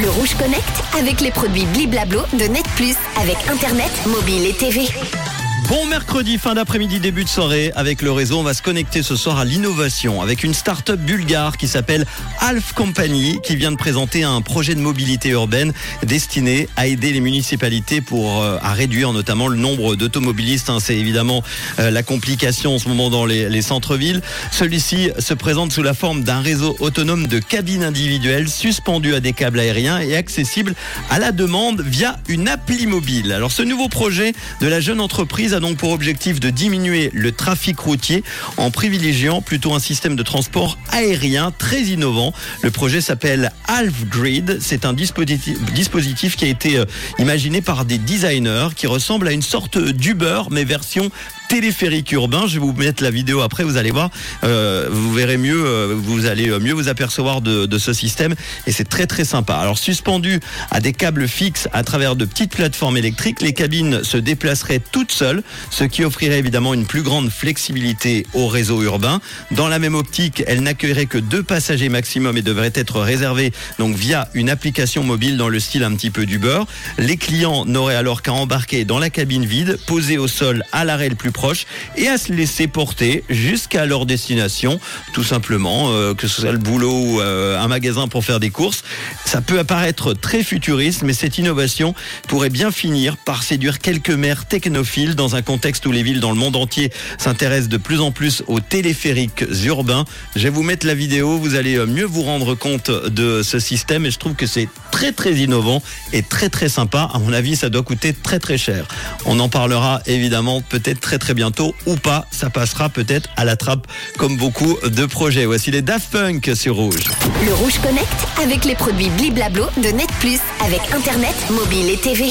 Le Rouge Connect avec les produits Bliblablo de Net Plus avec Internet, mobile et TV. Bon mercredi, fin d'après-midi, début de soirée. Avec le réseau, on va se connecter ce soir à l'innovation avec une start-up bulgare qui s'appelle Alf Company qui vient de présenter un projet de mobilité urbaine destiné à aider les municipalités pour euh, à réduire notamment le nombre d'automobilistes. hein. C'est évidemment euh, la complication en ce moment dans les, les centres-villes. Celui-ci se présente sous la forme d'un réseau autonome de cabines individuelles suspendues à des câbles aériens et accessible à la demande via une appli mobile. Alors ce nouveau projet de la jeune entreprise a donc pour objectif de diminuer le trafic routier en privilégiant plutôt un système de transport aérien très innovant. Le projet s'appelle Half Grid. C'est un dispositif, qui a été euh, imaginé par des designers qui ressemble à une sorte d'Uber mais version téléphérique urbain. Je vais vous mettre la vidéo après, vous allez voir, euh, vous verrez mieux, euh, vous allez mieux vous apercevoir de, de ce système et c'est très très sympa. Alors suspendu à des câbles fixes à travers de petites plateformes électriques, les cabines se déplaceraient toutes seules, ce qui offrirait évidemment une plus grande flexibilité au réseau urbain. Dans la même optique, elles n'accueilleraient que deux passagers maximum et devraient être réservées donc via une application mobile dans le style un petit peu d'Uber. Les clients n'auraient alors qu'à embarquer dans la cabine vide, posée au sol à l'arrêt le plus proche et à se laisser porter jusqu'à leur destination, tout simplement, euh, que ce soit le boulot ou euh, un magasin pour faire des courses. Ça peut apparaître très futuriste, mais cette innovation pourrait bien finir par séduire quelques maires technophiles dans un contexte où les villes dans le monde entier s'intéressent de plus en plus aux téléphériques urbains. Je vais vous mettre la vidéo, vous allez euh, mieux vous rendre compte de ce système et je trouve que c'est très très innovant et très très sympa. À mon avis, ça doit coûter très très cher. On en parlera évidemment peut-être très très bientôt ou pas. Ça passera peut-être à la trappe comme beaucoup de projets. Voici les Daft Punk sur Rouge. Le Rouge Connect avec les produits Bliblablo de Net Plus avec Internet, mobile et TV.